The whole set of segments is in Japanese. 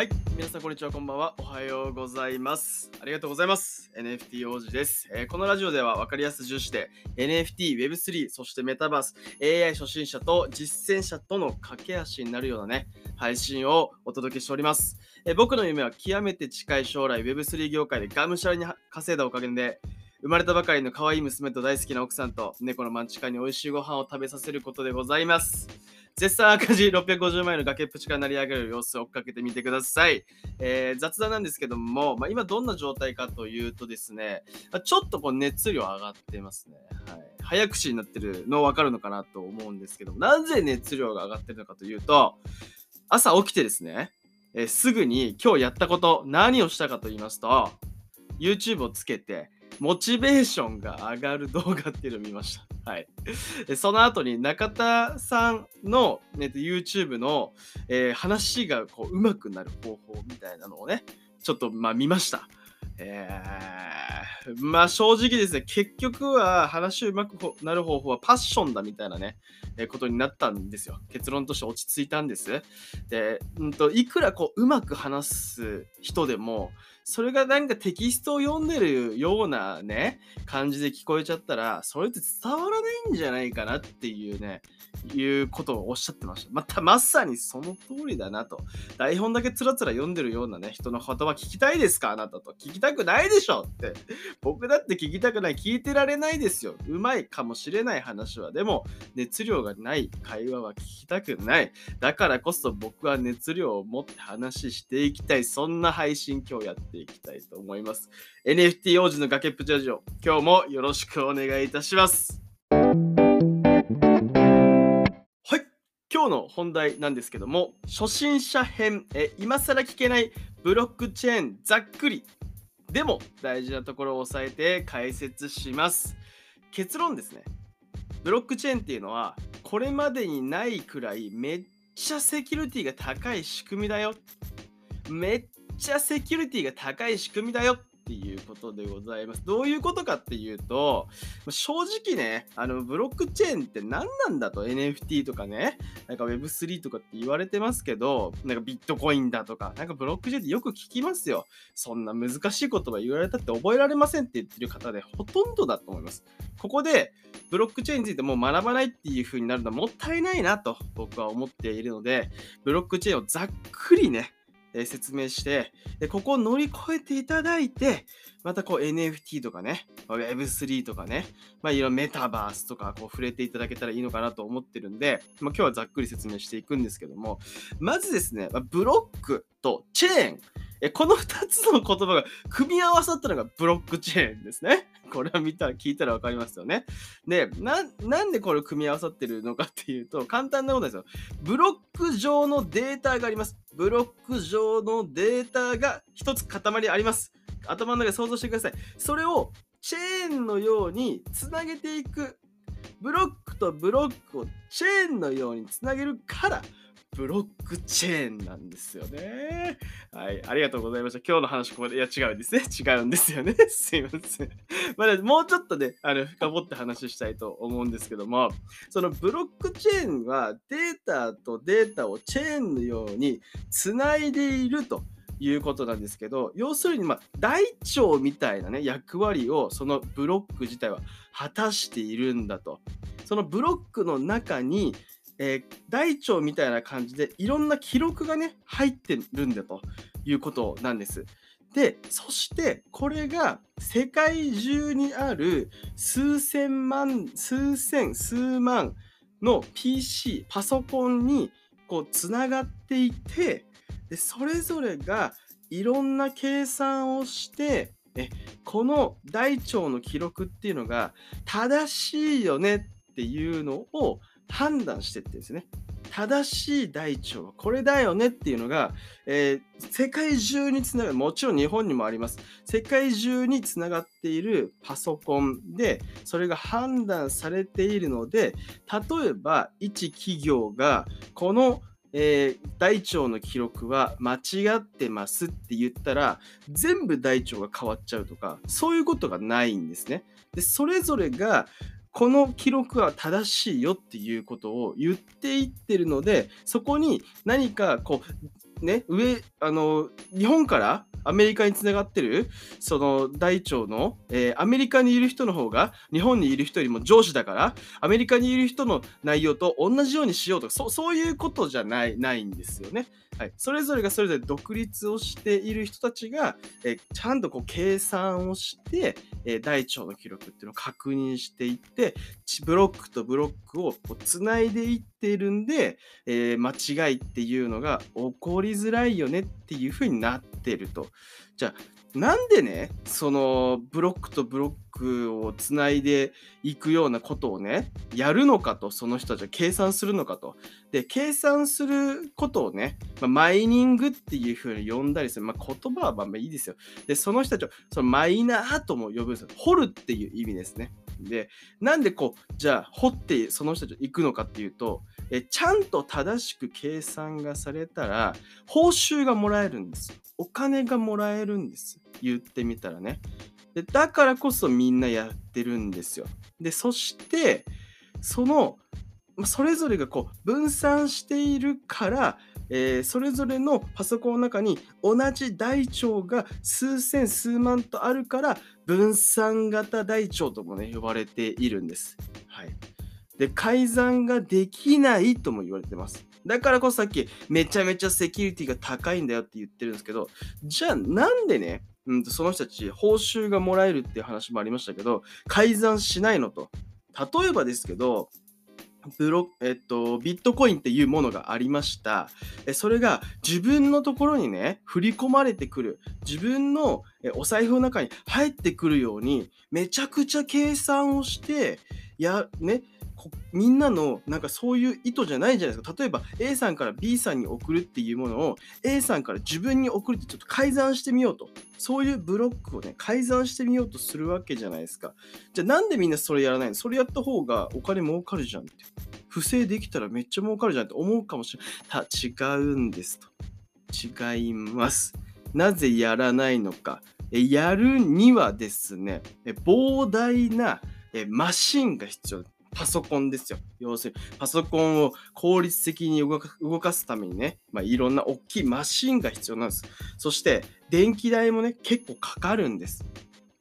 はい。皆さん、こんにちは。こんばんは。おはようございます。ありがとうございます。NFT 王子です。えーこのラジオでは分かりやす重視で NFT、Web3、そしてメタバース、AI 初心者と実践者との架け橋になるようなね、配信をお届けしております。えー僕の夢は極めて近い将来 Web3 業界でがむしゃらに稼いだおかげで、生まれたばかりの可愛い娘と大好きな奥さんと猫のマンチカに美味しいご飯を食べさせることでございます。絶賛赤字650万円の崖っぷちから成り上げる様子を追っかけてみてください。えー雑談なんですけども、まあ、今どんな状態かというとですね、ちょっとこう熱量上がってますね。はい、早口になってるの分かるのかなと思うんですけども、なぜ熱量が上がってるのかというと、朝起きてですね、えーすぐに今日やったこと、何をしたかと言いますと、YouTube をつけて、モチベーションが上がる動画っていうのを見ました。はい。その後に中田さんの、ね、YouTube の、えー話がこう上手くなる方法みたいなのをね、ちょっとまあ見ました。えーまあ正直ですね、結局は話上手くなる方法はパッションだみたいなね、えーことになったんですよ。結論として落ち着いたんです。で、うんと、いくらこううまく話す人でも、それがなんかテキストを読んでるようなね、感じで聞こえちゃったら、それって伝わらないんじゃないかなっていうね、いうことをおっしゃってました。また、まさにその通りだなと。台本だけつらつら読んでるようなね、人の言葉聞きたいですか？あなたと。聞きたくないでしょって。僕だって聞きたくない。聞いてられないですよ。うまいかもしれない話は。でも、熱量がない会話は聞きたくない。だからこそ僕は熱量を持って話していきたい。そんな配信今日やっていきたいと思います。NFT 王子の崖っぷちラジオ。今日もよろしくお願いいたします。はい。今日の本題なんですけども、初心者編、え今更聞けないブロックチェーンざっくり。でも大事なところを押さえて解説します。結論ですね。ブロックチェーンっていうのは、これまでにないくらいめっちゃセキュリティが高い仕組みだよ。めっちゃセキュリティが高い仕組みだよっていうことでございます。どういうことかっていうと、正直ね、あのブロックチェーンって何なんだと？NFT とかね、なんか Web3 とかって言われてますけど、なんかビットコインだとか、なんかブロックチェーンってよく聞きますよ。そんな難しい言葉言われたって覚えられませんって言ってる方でほとんどだと思います。ここでブロックチェーンについてもう学ばないっていう風になるのはもったいないなと僕は思っているので、ブロックチェーンをざっくりね、えー説明してで、ここを乗り越えていただいて、またこう NFT とかね、Web3 とかね、まあいろいろメタバースとかこう触れていただけたらいいのかなと思ってるんで、まあ今日はざっくり説明していくんですけども、まずですね、ブロック。とチェーン、えこの2つの言葉が組み合わさったのがブロックチェーンですね。これを見たら聞いたら分かりますよね。でな、なんでこれ組み合わさってるのかっていうと、簡単なことですよ。ブロック上のデータがあります。ブロック上のデータが一つ塊あります。頭の中で想像してください。それをチェーンのようにつなげていく。ブロックとブロックをチェーンのようにつなげるから、ブロックチェーンなんですよね。はい、ありがとうございました。今日の話、ここで、いや、違うんですね。違うんですよね。すいません。まあ、もうちょっとね、あの、深掘って話したいと思うんですけども、そのブロックチェーンはデータとデータをチェーンのようにつないでいると。いうことなんですけど要するにまあ大腸みたいなね役割をそのブロック自体は果たしているんだとそのブロックの中にえー大腸みたいな感じでいろんな記録がね入ってるんだということなんです。でそしてこれが世界中にある数千万数千数万の PC パソコンにこうつながっていてでそれぞれがいろんな計算をしてえこの大腸の記録っていうのが正しいよねっていうのを判断してってですね正しい大腸はこれだよねっていうのが、えー世界中につながるもちろん日本にもあります世界中につながっているパソコンでそれが判断されているので例えば一企業がこのえー大腸の記録は間違ってますって言ったら全部大腸が変わっちゃうとかそういうことがないんですね。でそれぞれがこの記録は正しいよっていうことを言っていってるのでそこに何かこうね、上、あの、日本からアメリカにつながってる、その大腸の、えー、アメリカにいる人の方が日本にいる人よりも上司だから、アメリカにいる人の内容と同じようにしようとか、そそういうことじゃないないんですよね。はい、それぞれがそれぞれ独立をしている人たちが、えー、ちゃんとこう計算をして、えー、大腸の記録っていうのを確認していってブロックとブロックをこうつないでいっているんで、えー、間違いっていうのが起こりづらいよねっていうふうになってると。じゃあなんでね、そのブロックとブロックをつないでいくようなことをね、やるのかと、その人たちは計算するのかと。で、計算することをね、まあ、マイニングっていうふうに呼んだりする。まあ、言葉はまあいいですよ。で、その人たちをそのマイナーとも呼ぶんですよ。掘るっていう意味ですね。で、なんでこう、じゃあ掘ってその人たち行くのかっていうと、えちゃんと正しく計算がされたら、報酬がもらえるんです。お金がもらえるんです。言ってみたらね。でだからこそみんなやってるんですよ。で、そして、その、それぞれがこう分散しているから、えー、それぞれのパソコンの中に同じ台帳が数千数万とあるから分散型台帳ともね呼ばれているんです。はい、で改ざんができないとも言われてます。だからこそさっきめちゃめちゃセキュリティが高いんだよって言ってるんですけどじゃあなんでね、うん、その人たち報酬がもらえるっていう話もありましたけど改ざんしないのと例えばですけどブロえっと、ビットコインっていうものがありました。それが自分のところにね、振り込まれてくる。自分のお財布の中に入ってくるように、めちゃくちゃ計算をして、や、ね、みんなのなんかそういう意図じゃないじゃないですか。例えば A さんから B さんに送るっていうものを A さんから自分に送るってちょっと改ざんしてみようと。そういうブロックをね、改ざんしてみようとするわけじゃないですか。じゃあなんでみんなそれやらないの？それやった方がお金儲かるじゃんって。不正できたらめっちゃ儲かるじゃんって思うかもしれない。違うんですと。違います。なぜやらないのか。やるにはですね、膨大なマシンが必要パソコンですよ。要するに、パソコンを効率的に動かすためにね、まあ、いろんな大きいマシンが必要なんです。そして、電気代もね、結構かかるんです。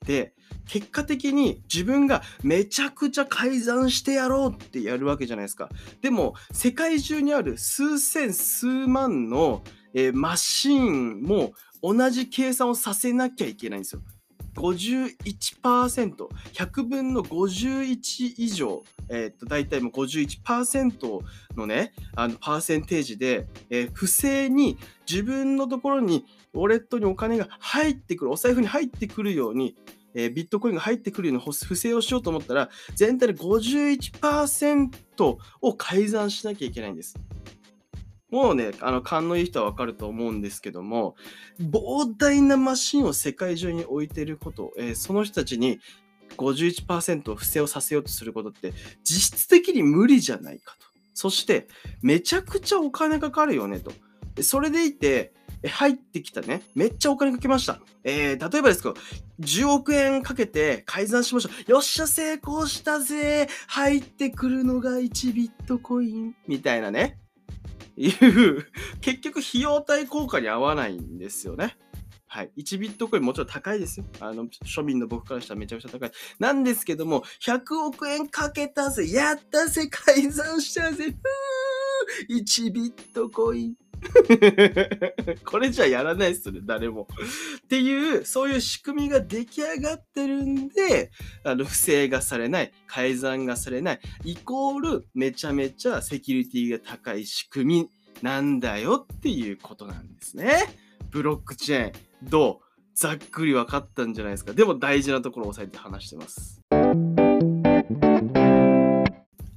で、結果的に自分がめちゃくちゃ改ざんしてやろうってやるわけじゃないですか。でも、世界中にある数千数万の、えー、マシンも同じ計算をさせなきゃいけないんですよ。51%、100分の51以上、えー、っと、大体もう51%のね、あの、パーセンテージで、えー、不正に自分のところに、ウォレットにお金が入ってくる、お財布に入ってくるように、えー、ビットコインが入ってくるように不正をしようと思ったら、全体で51%を改ざんしなきゃいけないんです。もうね、あの、勘のいい人はわかると思うんですけども、膨大なマシンを世界中に置いていること、えー、その人たちに51%不正をさせようとすることって、実質的に無理じゃないかと。そして、めちゃくちゃお金かかるよねと。それでいて、入ってきたね、めっちゃお金かけました。えー、例えばですけど、10億円かけて改ざんしましょう。よっしゃ、成功したぜ入ってくるのが1ビットコインみたいなね。いう 結局費用対効果に合わないんですよね。はい。1ビットコインもちろん高いですよ。あの、庶民の僕からしたらめちゃくちゃ高い。なんですけども、100億円かけたぜやったぜ改ざんしたぜふー !1 ビットコイン。これじゃやらないっすね、誰も。っていう、そういう仕組みが出来上がってるんで、あの、不正がされない、改ざんがされない、イコール、めちゃめちゃセキュリティが高い仕組みなんだよっていうことなんですね。ブロックチェーン、どう？ざっくり分かったんじゃないですか。でも大事なところを押さえて話してます。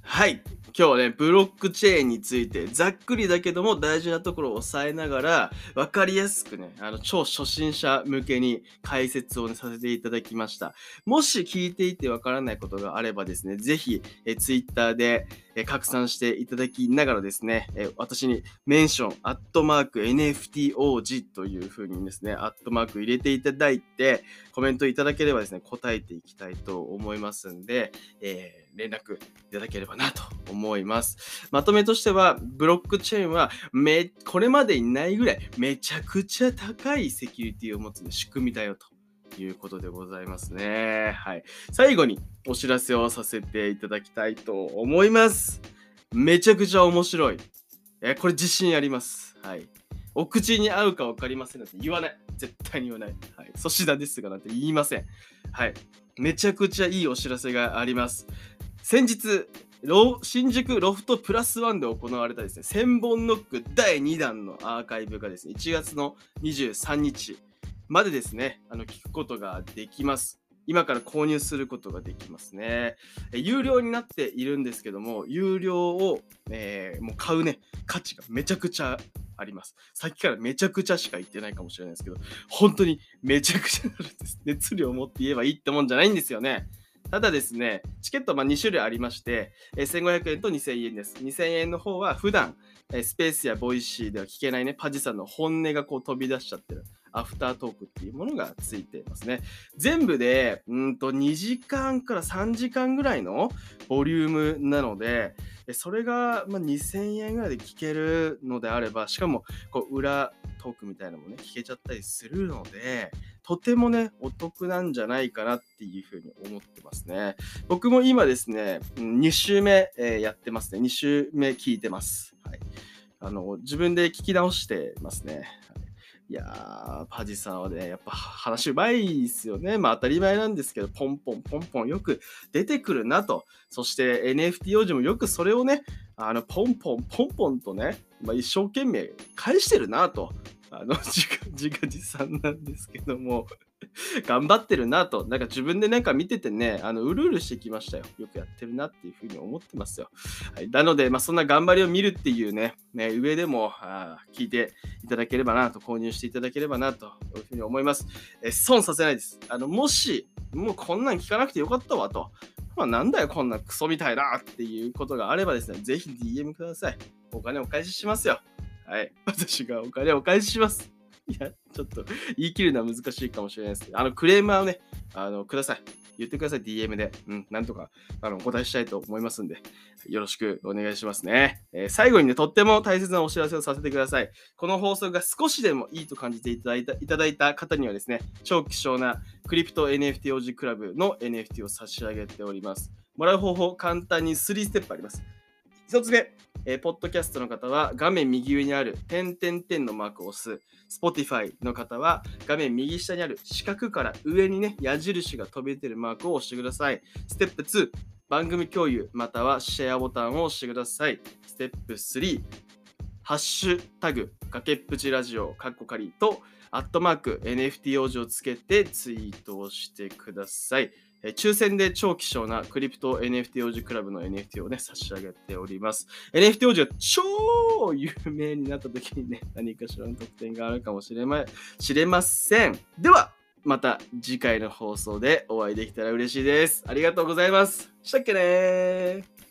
はい。今日はね、ブロックチェーンについて、ざっくりだけども大事なところを押さえながら、わかりやすくね、あの、超初心者向けに解説を、ね、させていただきました。もし聞いていてわからないことがあればですね、ぜひ、え Twitter で、え拡散していただきながらですね、え私にメンション、アットマーク NFTOG というふうにですね、アットマーク入れていただいて、コメントいただければですね、答えていきたいと思いますんで、えー、連絡いただければなと思います思います。まとめとしては、ブロックチェーンはめ、これまでにないぐらいめちゃくちゃ高いセキュリティを持つ仕組みだよと。いうことでございますね。はい。最後にお知らせをさせていただきたいと思います。めちゃくちゃ面白い。え、これ自信あります。はい。お口に合うか分かりませんなんて言わない。絶対に言わない。はい。粗品ですがなんて言いません。はい。めちゃくちゃいいお知らせがあります。先日、新宿ロフトプラスワンで行われたですね、千本ノック第2弾のアーカイブがですね、1月の23日までですね、あの聞くことができます。今から購入することができますね。有料になっているんですけども、有料を、えー、もう買うね、価値がめちゃくちゃあります。さっきからめちゃくちゃしか言ってないかもしれないですけど、本当にめちゃくちゃなるんです。熱量を持って言えばいいってもんじゃないんですよね。ただですね、チケットは2種類ありまして、1500円と2000円です。2000円の方は普段、スペースやボイシーでは聞けないね、パジさんの本音がこう飛び出しちゃってる。アフタートークっていうものがついていますね。全部で、うんと2時間から3時間ぐらいのボリュームなので、それがま2000円ぐらいで聞けるのであれば、しかもこう裏トークみたいなのもね、聞けちゃったりするので、とてもね、お得なんじゃないかなっていうふうに思ってますね。僕も今ですね、2周目、え、やってますね。2周目聞いてます。はい。あの、自分で聞き直してますね。いやー、パジさんはね、やっぱ話うまいですよね。まあ当たり前なんですけど、ポンポンポンポンよく出てくるなと。そして NFT 王子もよくそれをね、あの、ポンポンポンポンとね、まあ、一生懸命返してるなと。あの、自画自賛なんですけども 頑張ってるなと、なんか自分でなんか見ててね、あの、うるうるしてきましたよ。よくやってるなっていうふうに思ってますよ。はい、なので、まあ、そんな頑張りを見るっていうね、ね上でもあ聞いていただければなと、購入していただければなというふうに思います。え損させないです。あの、もし、もうこんなん聞かなくてよかったわと。まあ、なんだよ、こんなクソみたいなっていうことがあればですね、ぜひ DM ください。お金お返ししますよ。はい。私がお金お返しします。いや、ちょっと言い切るのは難しいかもしれないですけど、あの、クレーマーをね、あの、ください。言ってください、DM で。うん、なんとか、あの、お答えしたいと思いますんで、よろしくお願いしますね。えー、最後にね、とっても大切なお知らせをさせてください。この放送が少しでもいいと感じていただいたいただいた方にはですね、超希少なクリプト NFT 王子クラブの NFT を差し上げております。もらう方法、簡単に3ステップあります。1つ目、えー、ポッドキャストの方は画面右上にある点点点のマークを押す。Spotify の方は画面右下にある四角から上にね、矢印が飛び出てるマークを押してください。ステップ2、番組共有またはシェアボタンを押してください。ステップ3、ハッシュタグ、崖っぷちラジオ、カッコカリと、アットマーク、NFT 王子をつけてツイートをしてください。え抽選で超希少なクリプト NFT 王子クラブの NFT をね、差し上げております。NFT 王子が超有名になった時にね、何かしらの特典があるかもしれま知れません。では、また次回の放送でお会いできたら嬉しいです。ありがとうございます。したっけね